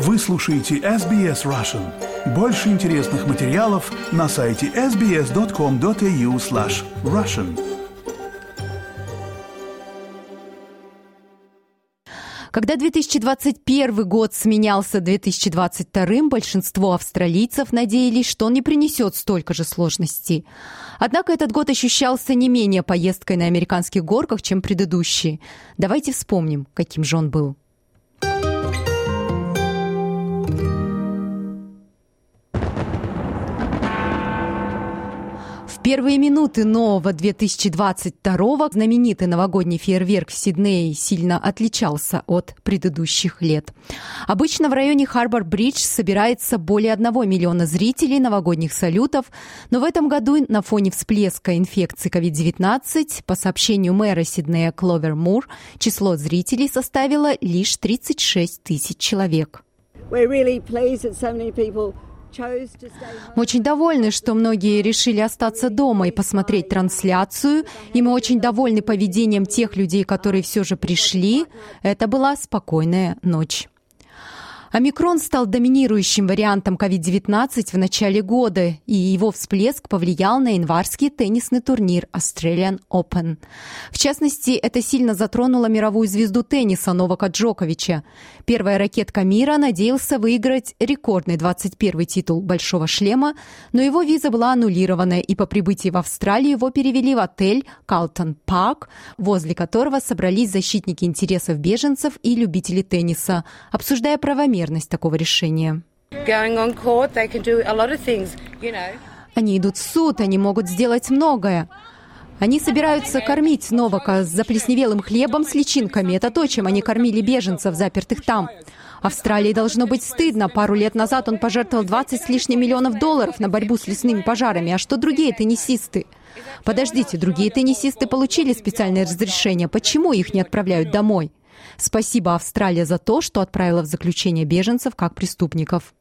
Вы слушаете SBS Russian. Больше интересных материалов на сайте sbs.com.au slash russian. Когда 2021 год сменялся 2022, большинство австралийцев надеялись, что он не принесет столько же сложностей. Однако этот год ощущался не менее поездкой на американских горках, чем предыдущий. Давайте вспомним, каким же он был. Первые минуты нового 2022 знаменитый новогодний фейерверк в Сиднее сильно отличался от предыдущих лет. Обычно в районе Харбор-Бридж собирается более 1 миллиона зрителей новогодних салютов, но в этом году на фоне всплеска инфекции COVID-19, по сообщению мэра Сиднея Кловер Мур, число зрителей составило лишь 36 тысяч человек. We're really pleased that so many people мы очень довольны, что многие решили остаться дома и посмотреть трансляцию, и мы очень довольны поведением тех людей, которые все же пришли. Это была спокойная ночь. Омикрон стал доминирующим вариантом COVID-19 в начале года, и его всплеск повлиял на январский теннисный турнир Australian Open. В частности, это сильно затронуло мировую звезду тенниса Новака Джоковича. Первая ракетка мира надеялся выиграть рекордный 21-й титул «Большого шлема», но его виза была аннулирована, и по прибытии в Австралию его перевели в отель «Калтон Парк», возле которого собрались защитники интересов беженцев и любители тенниса, обсуждая правомерность правомерность такого решения. Они идут в суд, они могут сделать многое. Они собираются кормить Новака с заплесневелым хлебом с личинками. Это то, чем они кормили беженцев, запертых там. Австралии должно быть стыдно. Пару лет назад он пожертвовал 20 с лишним миллионов долларов на борьбу с лесными пожарами. А что другие теннисисты? Подождите, другие теннисисты получили специальное разрешение. Почему их не отправляют домой? Спасибо Австралия за то, что отправила в заключение беженцев как преступников.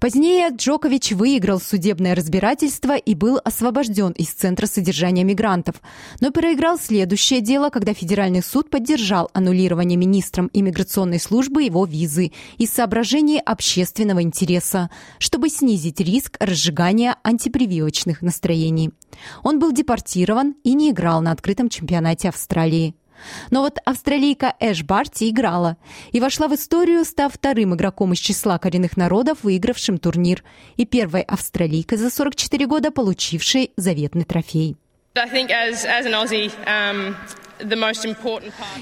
Позднее Джокович выиграл судебное разбирательство и был освобожден из Центра содержания мигрантов, но проиграл следующее дело, когда Федеральный суд поддержал аннулирование министром иммиграционной службы его визы из соображений общественного интереса, чтобы снизить риск разжигания антипрививочных настроений. Он был депортирован и не играл на открытом чемпионате Австралии. Но вот австралийка Эш Барти играла и вошла в историю, став вторым игроком из числа коренных народов, выигравшим турнир, и первой австралийкой за 44 года, получившей заветный трофей. Um,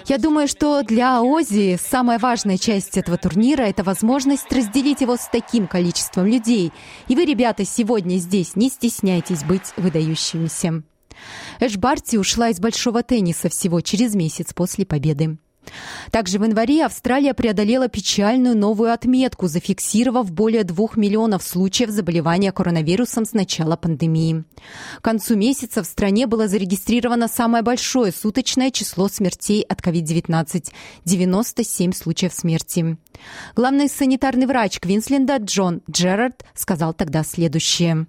Я думаю, что для Ози самая важная часть этого турнира – это возможность разделить его с таким количеством людей. И вы, ребята, сегодня здесь не стесняйтесь быть выдающимися. Эш Барти ушла из большого тенниса всего через месяц после победы. Также в январе Австралия преодолела печальную новую отметку, зафиксировав более двух миллионов случаев заболевания коронавирусом с начала пандемии. К концу месяца в стране было зарегистрировано самое большое суточное число смертей от COVID-19 – 97 случаев смерти. Главный санитарный врач Квинсленда Джон Джерард сказал тогда следующее.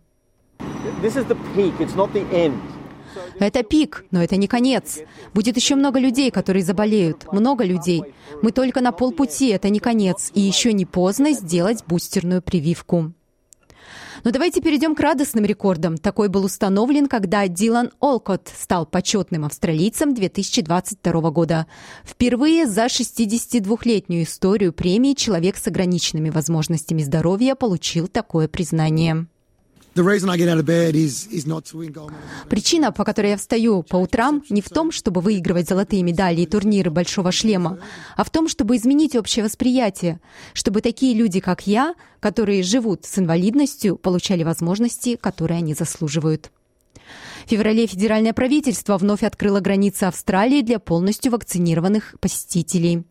This is the peak, it's not the end. Это пик, но это не конец. Будет еще много людей, которые заболеют. Много людей. Мы только на полпути, это не конец. И еще не поздно сделать бустерную прививку. Но давайте перейдем к радостным рекордам. Такой был установлен, когда Дилан Олкот стал почетным австралийцем 2022 года. Впервые за 62-летнюю историю премии человек с ограниченными возможностями здоровья получил такое признание. Причина, по которой я встаю по утрам, не в том, чтобы выигрывать золотые медали и турниры большого шлема, а в том, чтобы изменить общее восприятие, чтобы такие люди, как я, которые живут с инвалидностью, получали возможности, которые они заслуживают. В феврале федеральное правительство вновь открыло границы Австралии для полностью вакцинированных посетителей.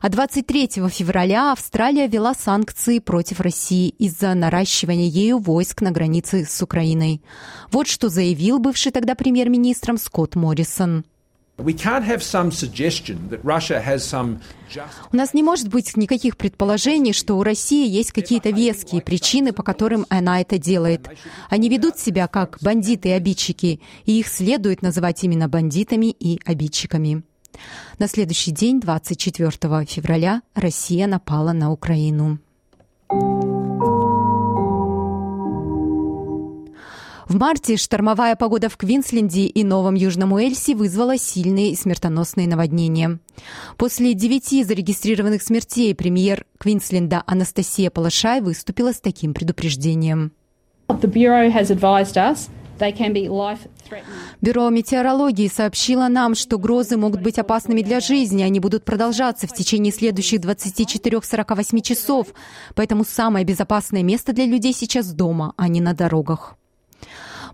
А 23 февраля Австралия ввела санкции против России из-за наращивания ею войск на границе с Украиной. Вот что заявил бывший тогда премьер-министром Скотт Моррисон. У нас не может быть никаких предположений, что у России есть какие-то веские причины, по которым она это делает. Они ведут себя как бандиты и обидчики, и их следует называть именно бандитами и обидчиками. На следующий день, 24 февраля, Россия напала на Украину. В марте штормовая погода в Квинсленде и Новом Южном Уэльсе вызвала сильные смертоносные наводнения. После девяти зарегистрированных смертей премьер Квинсленда Анастасия Палашай выступила с таким предупреждением. Бюро метеорологии сообщило нам, что грозы могут быть опасными для жизни. Они будут продолжаться в течение следующих 24-48 часов. Поэтому самое безопасное место для людей сейчас дома, а не на дорогах.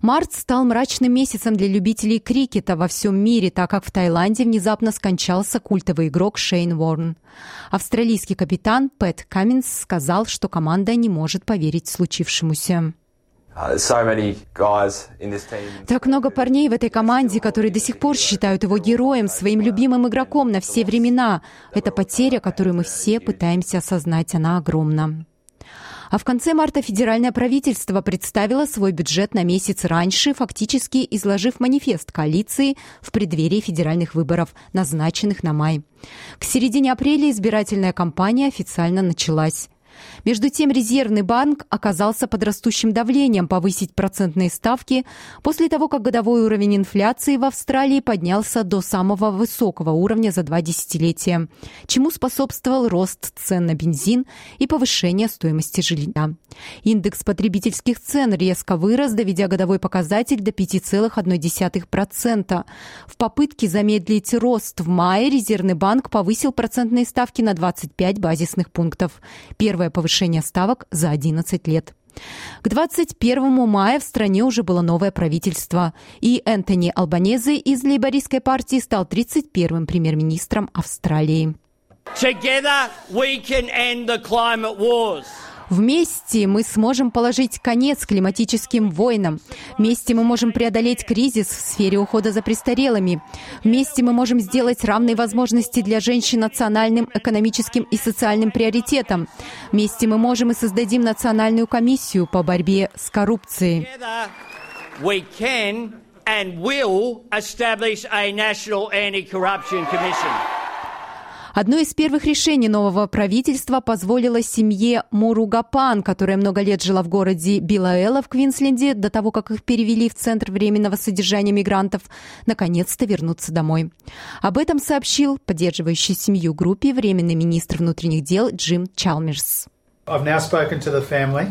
Март стал мрачным месяцем для любителей крикета во всем мире, так как в Таиланде внезапно скончался культовый игрок Шейн Уорн. Австралийский капитан Пэт Каминс сказал, что команда не может поверить случившемуся. Uh, так много парней в этой команде, которые до сих пор считают его героем, своим любимым игроком на все времена. Это потеря, которую мы все пытаемся осознать, она огромна. А в конце марта федеральное правительство представило свой бюджет на месяц раньше, фактически изложив манифест коалиции в преддверии федеральных выборов, назначенных на май. К середине апреля избирательная кампания официально началась. Между тем, Резервный банк оказался под растущим давлением повысить процентные ставки после того, как годовой уровень инфляции в Австралии поднялся до самого высокого уровня за два десятилетия, чему способствовал рост цен на бензин и повышение стоимости жилья. Индекс потребительских цен резко вырос, доведя годовой показатель до 5,1%. В попытке замедлить рост в мае Резервный банк повысил процентные ставки на 25 базисных пунктов. Первое повышение ставок за 11 лет. К 21 мая в стране уже было новое правительство, и Энтони Албанезе из лейбористской партии стал 31-м премьер-министром Австралии. Вместе мы сможем положить конец климатическим войнам. Вместе мы можем преодолеть кризис в сфере ухода за престарелыми. Вместе мы можем сделать равные возможности для женщин национальным, экономическим и социальным приоритетом. Вместе мы можем и создадим национальную комиссию по борьбе с коррупцией. and will establish a national anti-corruption commission. Одно из первых решений нового правительства позволило семье Муругапан, которая много лет жила в городе Билаэла в Квинсленде, до того, как их перевели в Центр временного содержания мигрантов, наконец-то вернуться домой. Об этом сообщил поддерживающий семью группе временный министр внутренних дел Джим Чалмерс. I've now spoken to the family.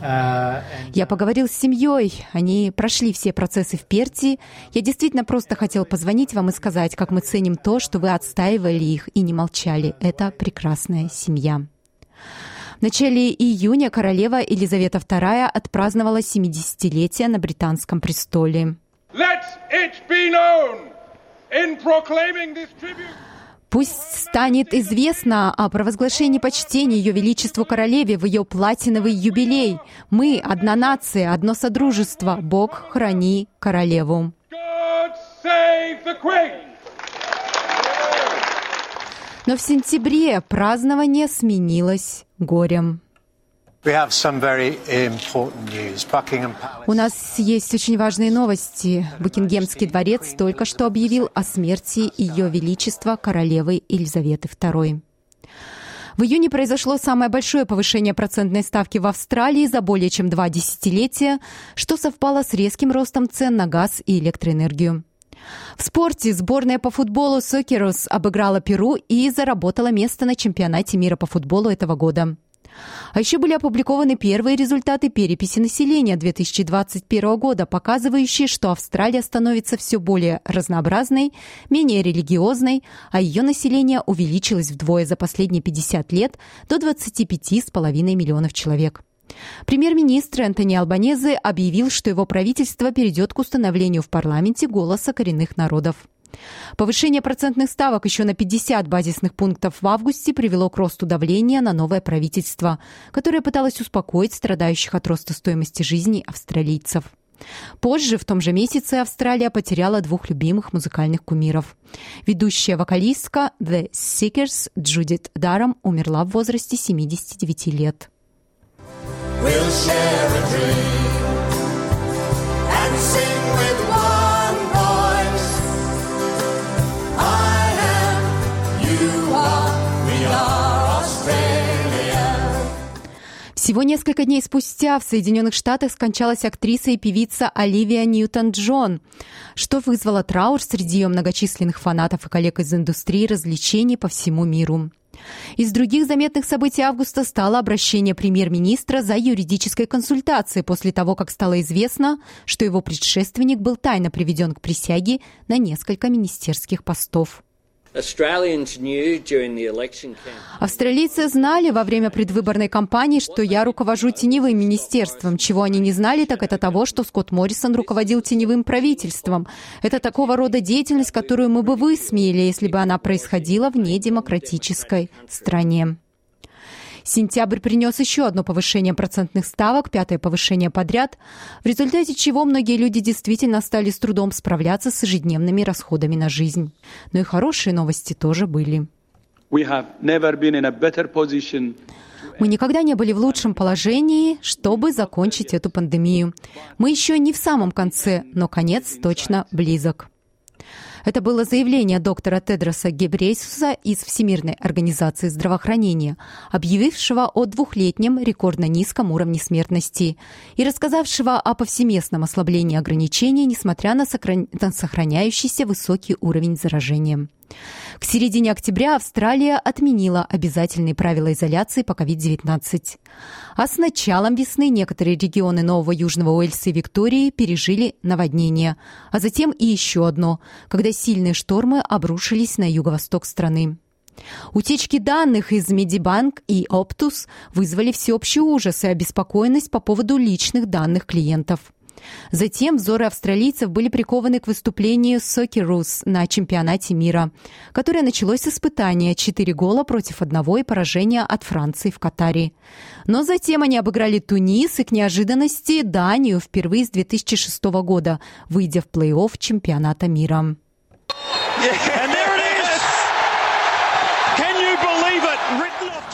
Я поговорил с семьей, они прошли все процессы в Перти. Я действительно просто хотел позвонить вам и сказать, как мы ценим то, что вы отстаивали их и не молчали. Это прекрасная семья. В начале июня королева Елизавета II отпраздновала 70-летие на британском престоле. Let it be known in proclaiming this tribute Пусть станет известно о провозглашении почтения Ее Величеству Королеве в ее платиновый юбилей. Мы — одна нация, одно содружество. Бог храни королеву. Но в сентябре празднование сменилось горем. У нас есть очень важные новости. Букингемский дворец только что объявил о смерти Ее Величества королевы Елизаветы II. В июне произошло самое большое повышение процентной ставки в Австралии за более чем два десятилетия, что совпало с резким ростом цен на газ и электроэнергию. В спорте сборная по футболу Сокерус обыграла Перу и заработала место на чемпионате мира по футболу этого года. А еще были опубликованы первые результаты переписи населения 2021 года, показывающие, что Австралия становится все более разнообразной, менее религиозной, а ее население увеличилось вдвое за последние 50 лет до 25,5 миллионов человек. Премьер-министр Энтони Албанезе объявил, что его правительство перейдет к установлению в парламенте голоса коренных народов. Повышение процентных ставок еще на 50 базисных пунктов в августе привело к росту давления на новое правительство, которое пыталось успокоить страдающих от роста стоимости жизни австралийцев. Позже, в том же месяце, Австралия потеряла двух любимых музыкальных кумиров. Ведущая вокалистка The Seekers Джудит Даром умерла в возрасте 79 лет. We'll Всего несколько дней спустя в Соединенных Штатах скончалась актриса и певица Оливия Ньютон-Джон, что вызвало траур среди ее многочисленных фанатов и коллег из индустрии развлечений по всему миру. Из других заметных событий августа стало обращение премьер-министра за юридической консультацией после того, как стало известно, что его предшественник был тайно приведен к присяге на несколько министерских постов. Австралийцы знали во время предвыборной кампании, что я руковожу теневым министерством. Чего они не знали, так это того, что Скотт Моррисон руководил теневым правительством. Это такого рода деятельность, которую мы бы высмеяли, если бы она происходила в недемократической стране. Сентябрь принес еще одно повышение процентных ставок, пятое повышение подряд, в результате чего многие люди действительно стали с трудом справляться с ежедневными расходами на жизнь. Но и хорошие новости тоже были. Мы никогда не были в лучшем положении, чтобы закончить эту пандемию. Мы еще не в самом конце, но конец точно близок. Это было заявление доктора Тедроса Гебрейсуса из Всемирной организации здравоохранения, объявившего о двухлетнем рекордно низком уровне смертности и рассказавшего о повсеместном ослаблении ограничений, несмотря на, сохраняющийся высокий уровень заражения. К середине октября Австралия отменила обязательные правила изоляции по COVID-19. А с началом весны некоторые регионы Нового Южного Уэльса и Виктории пережили наводнение, а затем и еще одно, когда сильные штормы обрушились на юго-восток страны. Утечки данных из Медибанк и Оптус вызвали всеобщий ужас и обеспокоенность по поводу личных данных клиентов – Затем взоры австралийцев были прикованы к выступлению Сокерус на чемпионате мира, которое началось с испытания 4 гола против одного и поражения от Франции в Катаре. Но затем они обыграли Тунис и к неожиданности Данию впервые с 2006 года, выйдя в плей-офф чемпионата мира.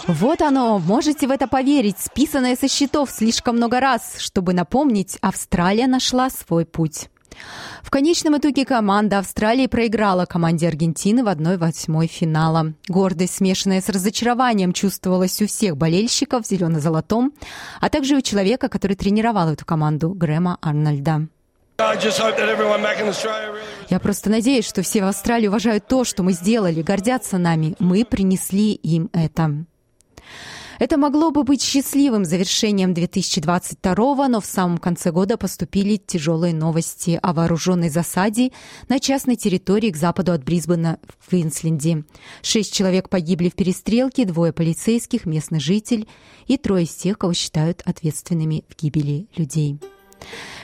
Вот оно, можете в это поверить, списанное со счетов слишком много раз, чтобы напомнить, Австралия нашла свой путь. В конечном итоге команда Австралии проиграла команде Аргентины в 1-8 финала. Гордость, смешанная с разочарованием, чувствовалась у всех болельщиков в зелено-золотом, а также у человека, который тренировал эту команду, Грэма Арнольда. Я просто надеюсь, что все в Австралии уважают то, что мы сделали, гордятся нами. Мы принесли им это. Это могло бы быть счастливым завершением 2022 но в самом конце года поступили тяжелые новости о вооруженной засаде на частной территории к западу от Брисбена в Квинсленде. Шесть человек погибли в перестрелке, двое полицейских, местный житель и трое из тех, кого считают ответственными в гибели людей.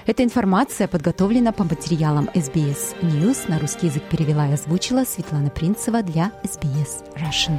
Эта информация подготовлена по материалам SBS News. На русский язык перевела и озвучила Светлана Принцева для SBS Russian.